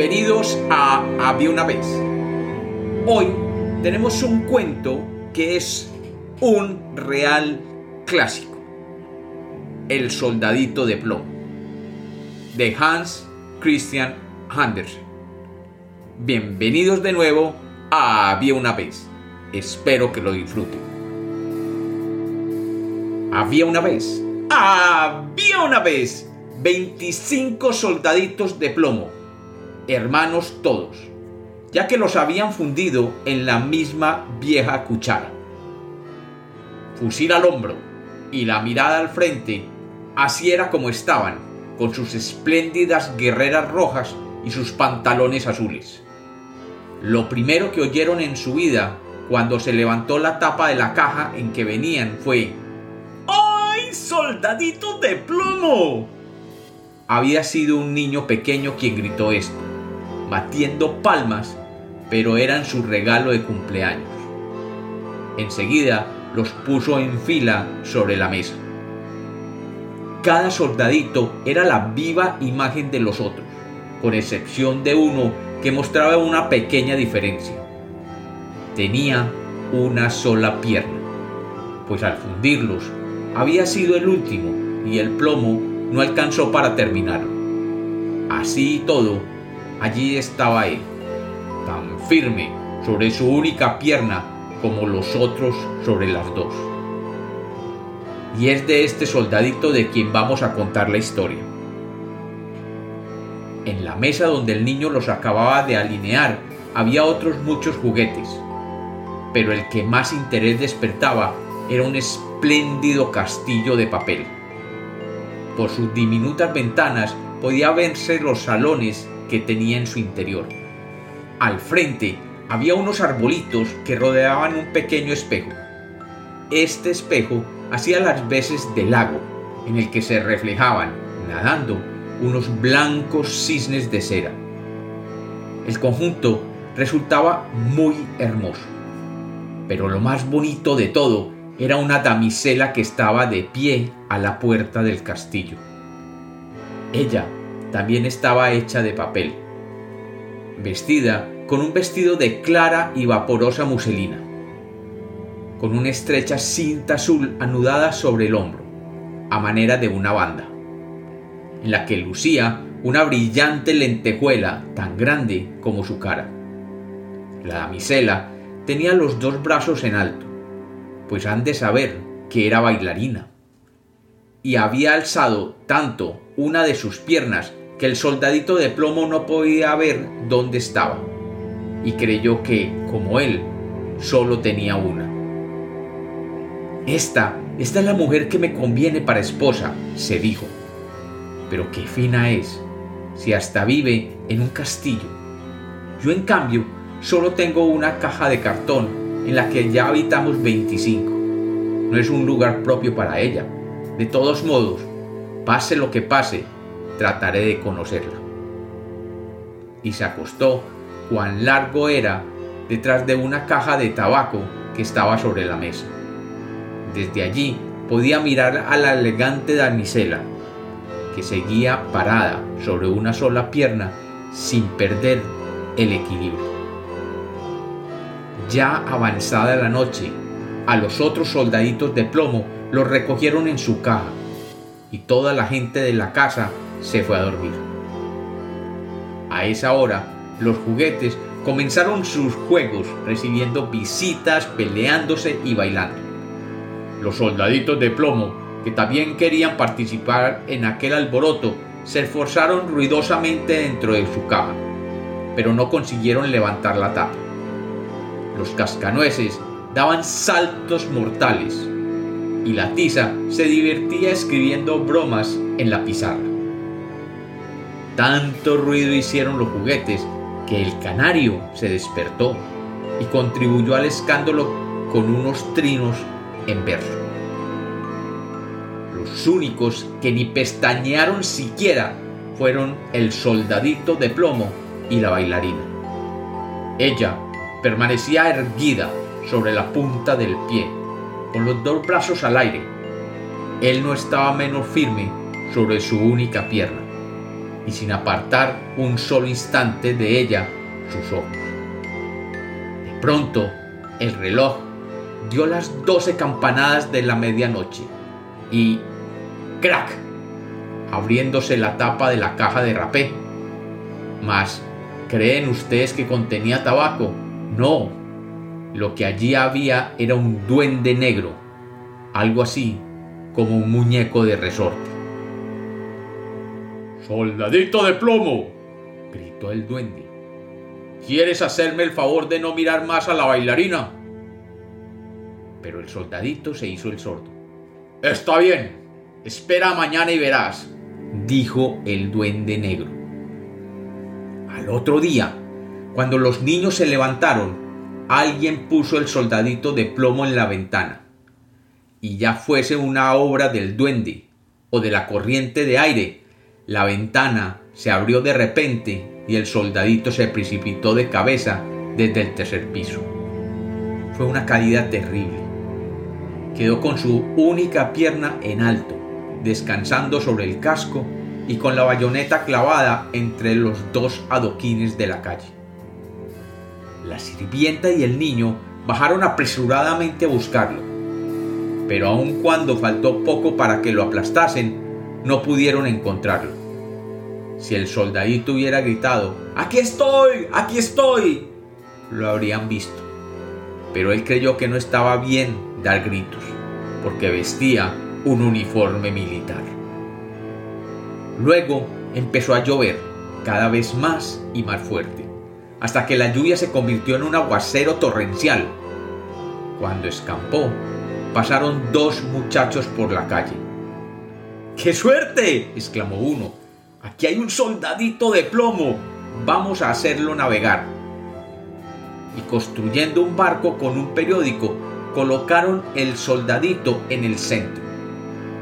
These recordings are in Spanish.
Bienvenidos a Había una vez. Hoy tenemos un cuento que es un real clásico. El soldadito de plomo. De Hans Christian Andersen. Bienvenidos de nuevo a Había una vez. Espero que lo disfruten. Había una vez. Había una vez 25 soldaditos de plomo, hermanos todos, ya que los habían fundido en la misma vieja cuchara. Fusil al hombro y la mirada al frente, así era como estaban, con sus espléndidas guerreras rojas y sus pantalones azules. Lo primero que oyeron en su vida cuando se levantó la tapa de la caja en que venían fue ¡Ay, soldadito de plomo! había sido un niño pequeño quien gritó esto, batiendo palmas, pero eran su regalo de cumpleaños. Enseguida los puso en fila sobre la mesa. Cada soldadito era la viva imagen de los otros, con excepción de uno que mostraba una pequeña diferencia. Tenía una sola pierna, pues al fundirlos había sido el último y el plomo no alcanzó para terminar. Así y todo, allí estaba él, tan firme sobre su única pierna como los otros sobre las dos. Y es de este soldadito de quien vamos a contar la historia. En la mesa donde el niño los acababa de alinear había otros muchos juguetes, pero el que más interés despertaba era un espléndido castillo de papel por sus diminutas ventanas podía verse los salones que tenía en su interior. Al frente había unos arbolitos que rodeaban un pequeño espejo. Este espejo hacía las veces de lago, en el que se reflejaban, nadando, unos blancos cisnes de cera. El conjunto resultaba muy hermoso, pero lo más bonito de todo era una damisela que estaba de pie a la puerta del castillo. Ella también estaba hecha de papel, vestida con un vestido de clara y vaporosa muselina, con una estrecha cinta azul anudada sobre el hombro, a manera de una banda, en la que lucía una brillante lentejuela tan grande como su cara. La damisela tenía los dos brazos en alto, pues han de saber que era bailarina. Y había alzado tanto una de sus piernas que el soldadito de plomo no podía ver dónde estaba, y creyó que, como él, solo tenía una. Esta, esta es la mujer que me conviene para esposa, se dijo. Pero qué fina es, si hasta vive en un castillo. Yo en cambio solo tengo una caja de cartón en la que ya habitamos 25. No es un lugar propio para ella. De todos modos, pase lo que pase, trataré de conocerla. Y se acostó cuán largo era detrás de una caja de tabaco que estaba sobre la mesa. Desde allí podía mirar a la elegante damisela, que seguía parada sobre una sola pierna sin perder el equilibrio. Ya avanzada la noche, a los otros soldaditos de plomo los recogieron en su caja y toda la gente de la casa se fue a dormir. A esa hora, los juguetes comenzaron sus juegos recibiendo visitas, peleándose y bailando. Los soldaditos de plomo, que también querían participar en aquel alboroto, se esforzaron ruidosamente dentro de su caja, pero no consiguieron levantar la tapa. Los cascanueces daban saltos mortales y la tiza se divertía escribiendo bromas en la pizarra. Tanto ruido hicieron los juguetes que el canario se despertó y contribuyó al escándalo con unos trinos en verso. Los únicos que ni pestañearon siquiera fueron el soldadito de plomo y la bailarina. Ella permanecía erguida sobre la punta del pie, con los dos brazos al aire. Él no estaba menos firme sobre su única pierna. Y sin apartar un solo instante de ella sus ojos. De pronto, el reloj dio las doce campanadas de la medianoche y ¡crack! abriéndose la tapa de la caja de rapé. Mas, ¿creen ustedes que contenía tabaco? No. Lo que allí había era un duende negro, algo así como un muñeco de resorte. ¡Soldadito de plomo! gritó el duende. ¿Quieres hacerme el favor de no mirar más a la bailarina? Pero el soldadito se hizo el sordo. Está bien, espera mañana y verás, dijo el duende negro. Al otro día, cuando los niños se levantaron, alguien puso el soldadito de plomo en la ventana. Y ya fuese una obra del duende o de la corriente de aire, la ventana se abrió de repente y el soldadito se precipitó de cabeza desde el tercer piso. Fue una caída terrible. Quedó con su única pierna en alto descansando sobre el casco y con la bayoneta clavada entre los dos adoquines de la calle. La sirvienta y el niño bajaron apresuradamente a buscarlo, pero aun cuando faltó poco para que lo aplastasen, no pudieron encontrarlo. Si el soldadito hubiera gritado, ¡Aquí estoy! ¡Aquí estoy! lo habrían visto. Pero él creyó que no estaba bien dar gritos, porque vestía un uniforme militar. Luego empezó a llover cada vez más y más fuerte, hasta que la lluvia se convirtió en un aguacero torrencial. Cuando escampó, pasaron dos muchachos por la calle. ¡Qué suerte! exclamó uno. Aquí hay un soldadito de plomo. Vamos a hacerlo navegar. Y construyendo un barco con un periódico, colocaron el soldadito en el centro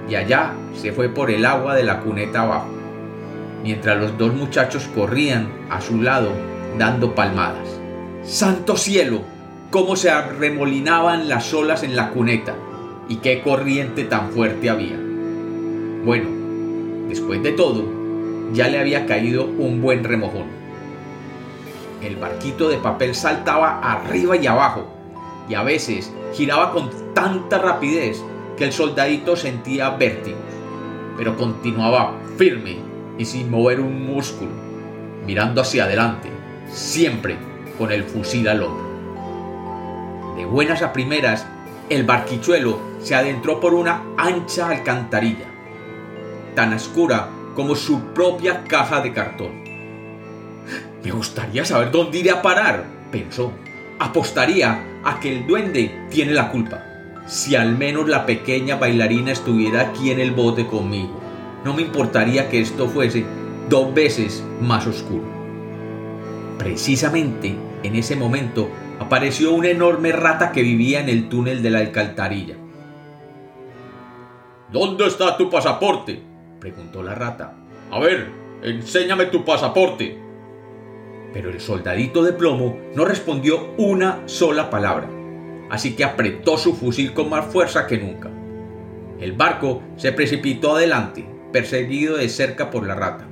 y allá se fue por el agua de la cuneta abajo, mientras los dos muchachos corrían a su lado dando palmadas. ¡Santo cielo! cómo se arremolinaban las olas en la cuneta y qué corriente tan fuerte había. Bueno, después de todo, ya le había caído un buen remojón. El barquito de papel saltaba arriba y abajo y a veces giraba con tanta rapidez que el soldadito sentía vértigos, pero continuaba firme y sin mover un músculo, mirando hacia adelante, siempre con el fusil al hombro. De buenas a primeras, el barquichuelo se adentró por una ancha alcantarilla, tan oscura como su propia caja de cartón. Me gustaría saber dónde iré a parar, pensó. Apostaría a que el duende tiene la culpa si al menos la pequeña bailarina estuviera aquí en el bote conmigo. No me importaría que esto fuese dos veces más oscuro. Precisamente en ese momento apareció una enorme rata que vivía en el túnel de la alcantarilla. ¿Dónde está tu pasaporte? Preguntó la rata. A ver, enséñame tu pasaporte. Pero el soldadito de plomo no respondió una sola palabra así que apretó su fusil con más fuerza que nunca. El barco se precipitó adelante, perseguido de cerca por la rata.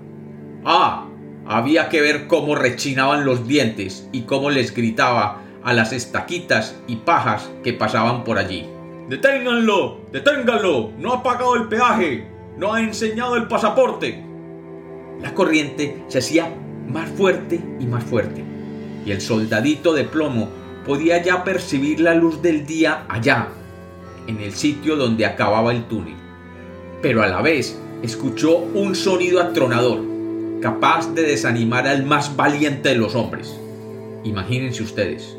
¡Ah! Había que ver cómo rechinaban los dientes y cómo les gritaba a las estaquitas y pajas que pasaban por allí. ¡Deténganlo! ¡Deténganlo! ¡No ha pagado el peaje! ¡No ha enseñado el pasaporte! La corriente se hacía más fuerte y más fuerte, y el soldadito de plomo podía ya percibir la luz del día allá, en el sitio donde acababa el túnel. Pero a la vez escuchó un sonido atronador, capaz de desanimar al más valiente de los hombres. Imagínense ustedes,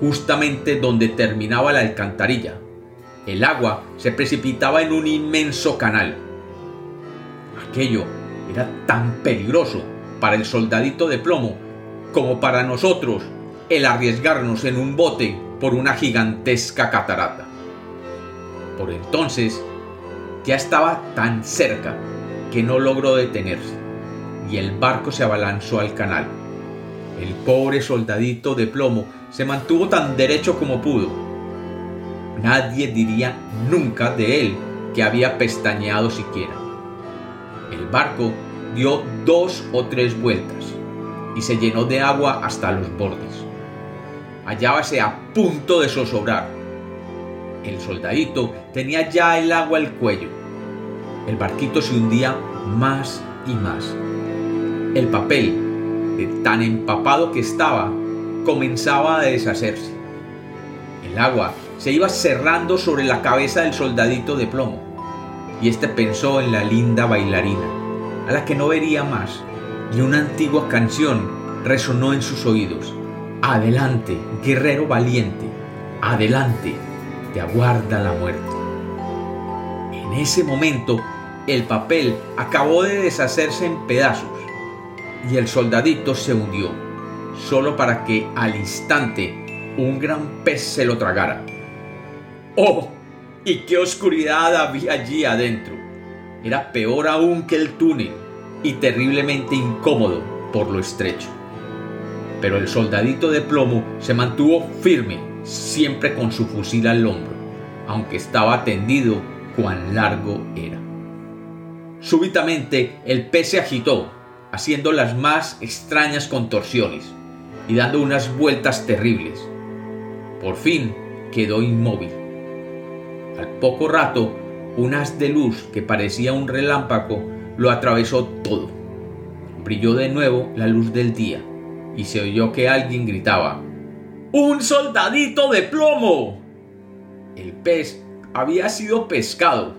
justamente donde terminaba la alcantarilla, el agua se precipitaba en un inmenso canal. Aquello era tan peligroso para el soldadito de plomo como para nosotros el arriesgarnos en un bote por una gigantesca catarata. Por entonces ya estaba tan cerca que no logró detenerse y el barco se abalanzó al canal. El pobre soldadito de plomo se mantuvo tan derecho como pudo. Nadie diría nunca de él que había pestañeado siquiera. El barco dio dos o tres vueltas y se llenó de agua hasta los bordes. Hallábase a punto de zozobrar. El soldadito tenía ya el agua al cuello. El barquito se hundía más y más. El papel, de tan empapado que estaba, comenzaba a deshacerse. El agua se iba cerrando sobre la cabeza del soldadito de plomo, y éste pensó en la linda bailarina, a la que no vería más, y una antigua canción resonó en sus oídos. Adelante, guerrero valiente, adelante, te aguarda la muerte. En ese momento, el papel acabó de deshacerse en pedazos y el soldadito se hundió, solo para que al instante un gran pez se lo tragara. ¡Oh! ¿Y qué oscuridad había allí adentro? Era peor aún que el túnel y terriblemente incómodo por lo estrecho. Pero el soldadito de plomo se mantuvo firme, siempre con su fusil al hombro, aunque estaba tendido cuán largo era. Súbitamente el pez se agitó, haciendo las más extrañas contorsiones y dando unas vueltas terribles. Por fin quedó inmóvil. Al poco rato, un haz de luz que parecía un relámpago lo atravesó todo. Brilló de nuevo la luz del día y se oyó que alguien gritaba ¡Un soldadito de plomo! El pez había sido pescado,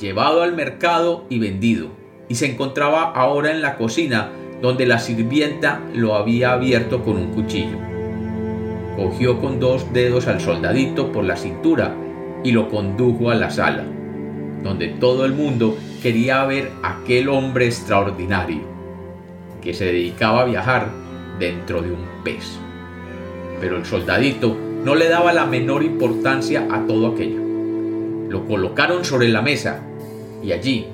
llevado al mercado y vendido, y se encontraba ahora en la cocina donde la sirvienta lo había abierto con un cuchillo. Cogió con dos dedos al soldadito por la cintura y lo condujo a la sala, donde todo el mundo quería ver a aquel hombre extraordinario, que se dedicaba a viajar dentro de un pez. Pero el soldadito no le daba la menor importancia a todo aquello. Lo colocaron sobre la mesa y allí,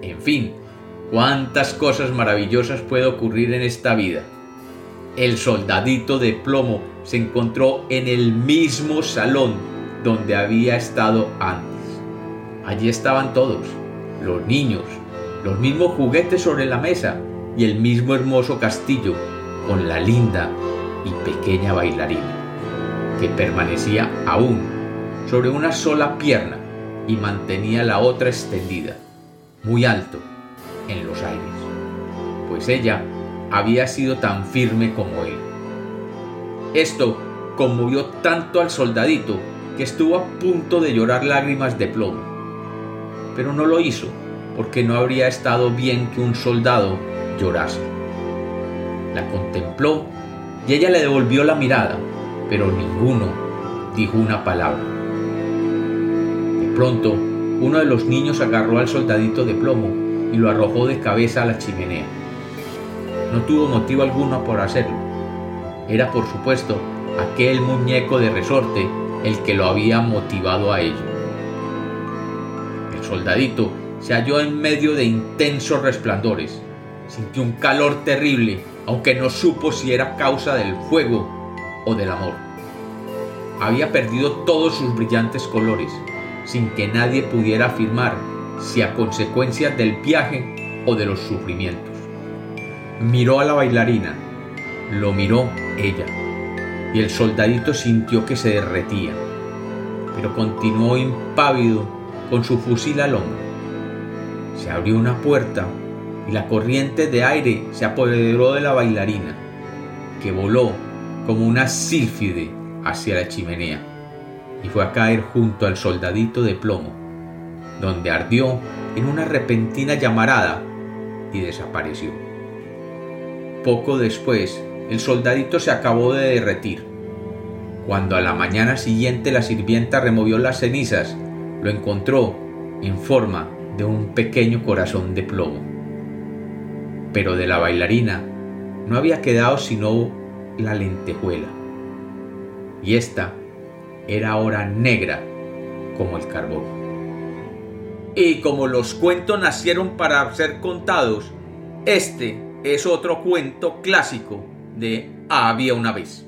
en fin, cuántas cosas maravillosas puede ocurrir en esta vida. El soldadito de plomo se encontró en el mismo salón donde había estado antes. Allí estaban todos, los niños, los mismos juguetes sobre la mesa y el mismo hermoso castillo con la linda y pequeña bailarina, que permanecía aún sobre una sola pierna y mantenía la otra extendida, muy alto, en los aires, pues ella había sido tan firme como él. Esto conmovió tanto al soldadito que estuvo a punto de llorar lágrimas de plomo, pero no lo hizo porque no habría estado bien que un soldado llorase. La contempló y ella le devolvió la mirada, pero ninguno dijo una palabra. De pronto, uno de los niños agarró al soldadito de plomo y lo arrojó de cabeza a la chimenea. No tuvo motivo alguno por hacerlo. Era, por supuesto, aquel muñeco de resorte el que lo había motivado a ello. El soldadito se halló en medio de intensos resplandores. Sintió un calor terrible aunque no supo si era causa del fuego o del amor. Había perdido todos sus brillantes colores, sin que nadie pudiera afirmar si a consecuencia del viaje o de los sufrimientos. Miró a la bailarina, lo miró ella, y el soldadito sintió que se derretía, pero continuó impávido con su fusil al hombro. Se abrió una puerta y la corriente de aire se apoderó de la bailarina, que voló como una sílfide hacia la chimenea y fue a caer junto al soldadito de plomo, donde ardió en una repentina llamarada y desapareció. Poco después, el soldadito se acabó de derretir. Cuando a la mañana siguiente la sirvienta removió las cenizas, lo encontró en forma de un pequeño corazón de plomo pero de la bailarina no había quedado sino la lentejuela. Y esta era ahora negra como el carbón. Y como los cuentos nacieron para ser contados, este es otro cuento clásico de Había una vez.